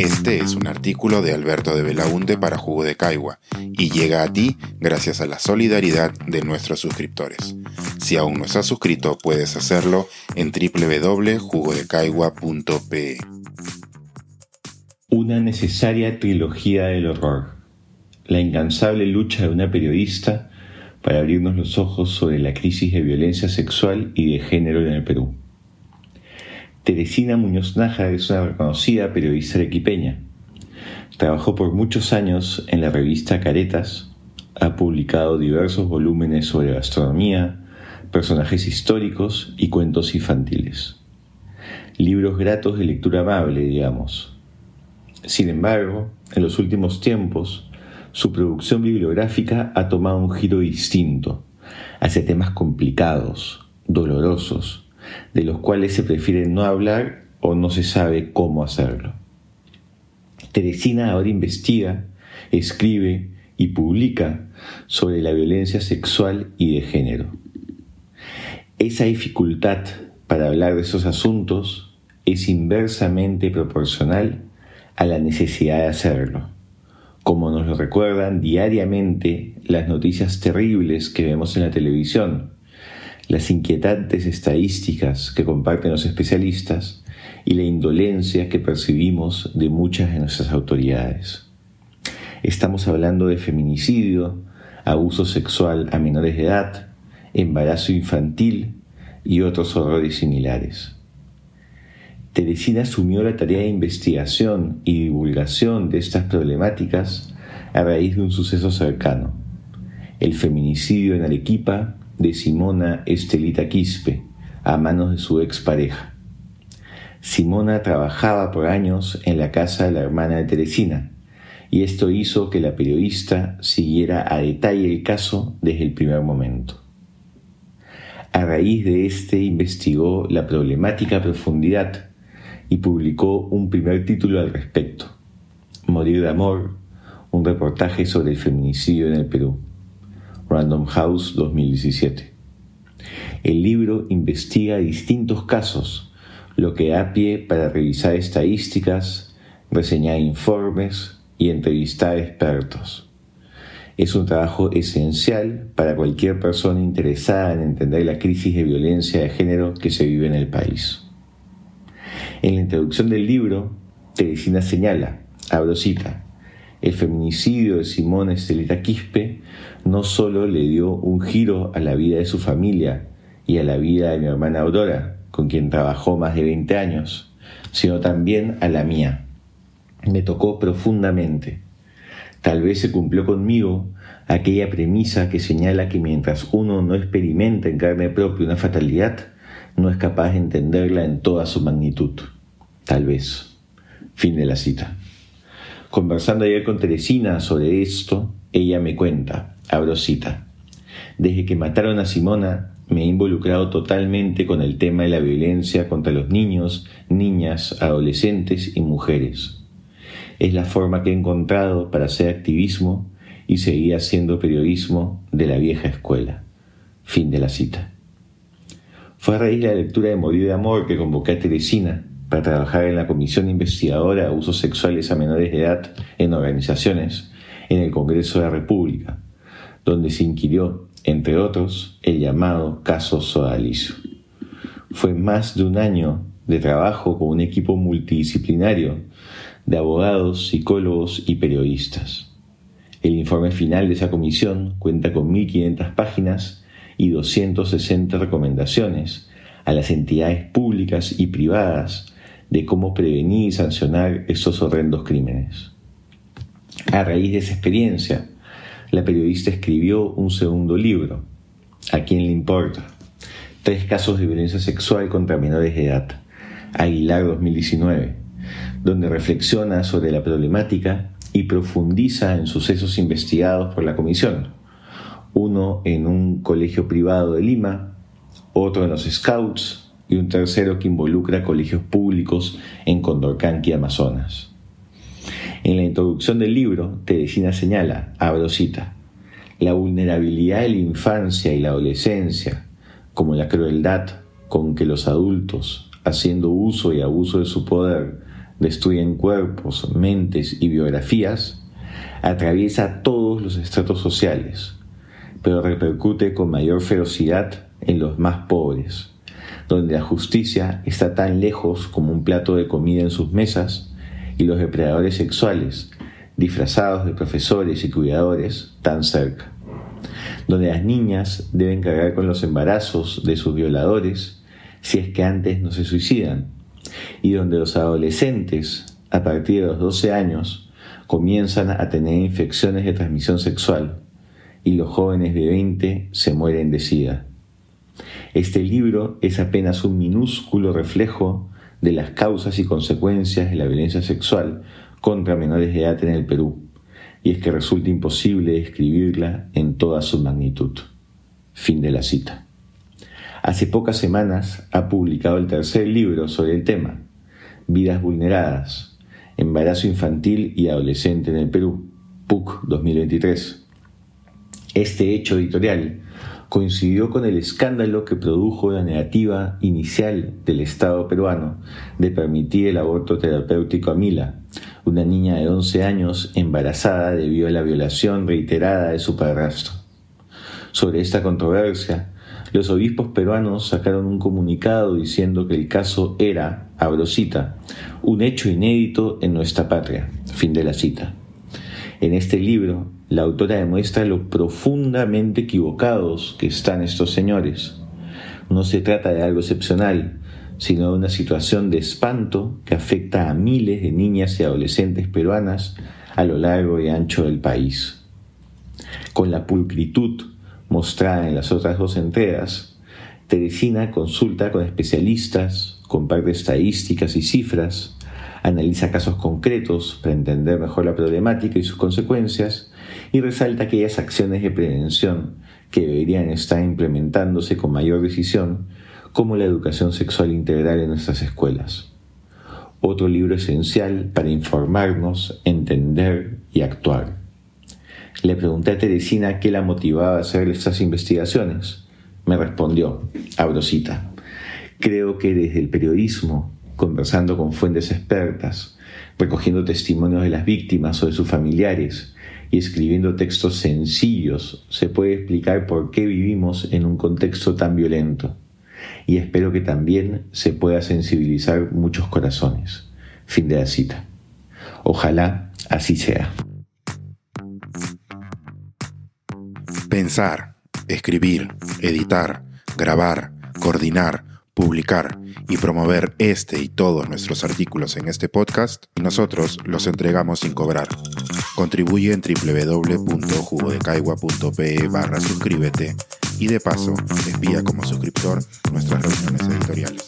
Este es un artículo de Alberto de Belaunte para Jugo de Caigua y llega a ti gracias a la solidaridad de nuestros suscriptores. Si aún no estás suscrito, puedes hacerlo en www.jugodecaigua.pe. Una necesaria trilogía del horror. La incansable lucha de una periodista para abrirnos los ojos sobre la crisis de violencia sexual y de género en el Perú. Teresina Muñoz Nájar es una reconocida periodista arequipeña. Trabajó por muchos años en la revista Caretas, ha publicado diversos volúmenes sobre gastronomía, personajes históricos y cuentos infantiles. Libros gratos de lectura amable, digamos. Sin embargo, en los últimos tiempos, su producción bibliográfica ha tomado un giro distinto hacia temas complicados, dolorosos, de los cuales se prefiere no hablar o no se sabe cómo hacerlo. Teresina ahora investiga, escribe y publica sobre la violencia sexual y de género. Esa dificultad para hablar de esos asuntos es inversamente proporcional a la necesidad de hacerlo como nos lo recuerdan diariamente las noticias terribles que vemos en la televisión, las inquietantes estadísticas que comparten los especialistas y la indolencia que percibimos de muchas de nuestras autoridades. Estamos hablando de feminicidio, abuso sexual a menores de edad, embarazo infantil y otros horrores similares. Teresina asumió la tarea de investigación y divulgación de estas problemáticas a raíz de un suceso cercano, el feminicidio en Arequipa de Simona Estelita Quispe a manos de su expareja. Simona trabajaba por años en la casa de la hermana de Teresina, y esto hizo que la periodista siguiera a detalle el caso desde el primer momento. A raíz de este investigó la problemática a profundidad y publicó un primer título al respecto, Morir de Amor, un reportaje sobre el feminicidio en el Perú, Random House 2017. El libro investiga distintos casos, lo que da pie para revisar estadísticas, reseñar informes y entrevistar expertos. Es un trabajo esencial para cualquier persona interesada en entender la crisis de violencia de género que se vive en el país. En la introducción del libro, Teresina señala, abro cita, el feminicidio de Simón Estelita Quispe no solo le dio un giro a la vida de su familia y a la vida de mi hermana Aurora, con quien trabajó más de 20 años, sino también a la mía. Me tocó profundamente. Tal vez se cumplió conmigo aquella premisa que señala que mientras uno no experimenta en carne propia una fatalidad, no es capaz de entenderla en toda su magnitud. Tal vez. Fin de la cita. Conversando ayer con Teresina sobre esto, ella me cuenta, abro cita, desde que mataron a Simona me he involucrado totalmente con el tema de la violencia contra los niños, niñas, adolescentes y mujeres. Es la forma que he encontrado para hacer activismo y seguir haciendo periodismo de la vieja escuela. Fin de la cita. Fue a raíz de la lectura de Morir de Amor que convoqué a Teresina para trabajar en la Comisión Investigadora de Abusos Sexuales a Menores de Edad en Organizaciones en el Congreso de la República, donde se inquirió, entre otros, el llamado caso Sodalicio. Fue más de un año de trabajo con un equipo multidisciplinario de abogados, psicólogos y periodistas. El informe final de esa comisión cuenta con 1.500 páginas y 260 recomendaciones a las entidades públicas y privadas de cómo prevenir y sancionar estos horrendos crímenes. A raíz de esa experiencia, la periodista escribió un segundo libro, ¿A quién le importa? Tres casos de violencia sexual contra menores de edad, Aguilar 2019, donde reflexiona sobre la problemática y profundiza en sucesos investigados por la comisión uno en un colegio privado de Lima, otro en los Scouts y un tercero que involucra colegios públicos en Condorcanqui, Amazonas. En la introducción del libro, Teresina señala, abro cita, la vulnerabilidad de la infancia y la adolescencia, como la crueldad con que los adultos, haciendo uso y abuso de su poder, destruyen cuerpos, mentes y biografías, atraviesa todos los estratos sociales, pero repercute con mayor ferocidad en los más pobres, donde la justicia está tan lejos como un plato de comida en sus mesas y los depredadores sexuales, disfrazados de profesores y cuidadores, tan cerca, donde las niñas deben cargar con los embarazos de sus violadores si es que antes no se suicidan, y donde los adolescentes, a partir de los 12 años, comienzan a tener infecciones de transmisión sexual y los jóvenes de 20 se mueren de sida. Este libro es apenas un minúsculo reflejo de las causas y consecuencias de la violencia sexual contra menores de edad en el Perú, y es que resulta imposible describirla en toda su magnitud. Fin de la cita. Hace pocas semanas ha publicado el tercer libro sobre el tema, Vidas Vulneradas, Embarazo Infantil y Adolescente en el Perú, PUC 2023. Este hecho editorial coincidió con el escándalo que produjo la negativa inicial del Estado peruano de permitir el aborto terapéutico a Mila, una niña de 11 años embarazada debido a la violación reiterada de su padrastro. Sobre esta controversia, los obispos peruanos sacaron un comunicado diciendo que el caso era, abro cita, un hecho inédito en nuestra patria. Fin de la cita. En este libro, la autora demuestra lo profundamente equivocados que están estos señores. No se trata de algo excepcional, sino de una situación de espanto que afecta a miles de niñas y adolescentes peruanas a lo largo y ancho del país. Con la pulcritud mostrada en las otras dos entregas, Teresina consulta con especialistas, comparte estadísticas y cifras, analiza casos concretos para entender mejor la problemática y sus consecuencias y resalta aquellas acciones de prevención que deberían estar implementándose con mayor decisión, como la educación sexual integral en nuestras escuelas. Otro libro esencial para informarnos, entender y actuar. Le pregunté a Teresina qué la motivaba a hacer estas investigaciones. Me respondió, abro cita, creo que desde el periodismo conversando con fuentes expertas, recogiendo testimonios de las víctimas o de sus familiares y escribiendo textos sencillos, se puede explicar por qué vivimos en un contexto tan violento. Y espero que también se pueda sensibilizar muchos corazones. Fin de la cita. Ojalá así sea. Pensar, escribir, editar, grabar, coordinar, publicar y promover este y todos nuestros artículos en este podcast, nosotros los entregamos sin cobrar. Contribuye en www.jugodecaigua.pe barra suscríbete y de paso envía como suscriptor nuestras reuniones editoriales.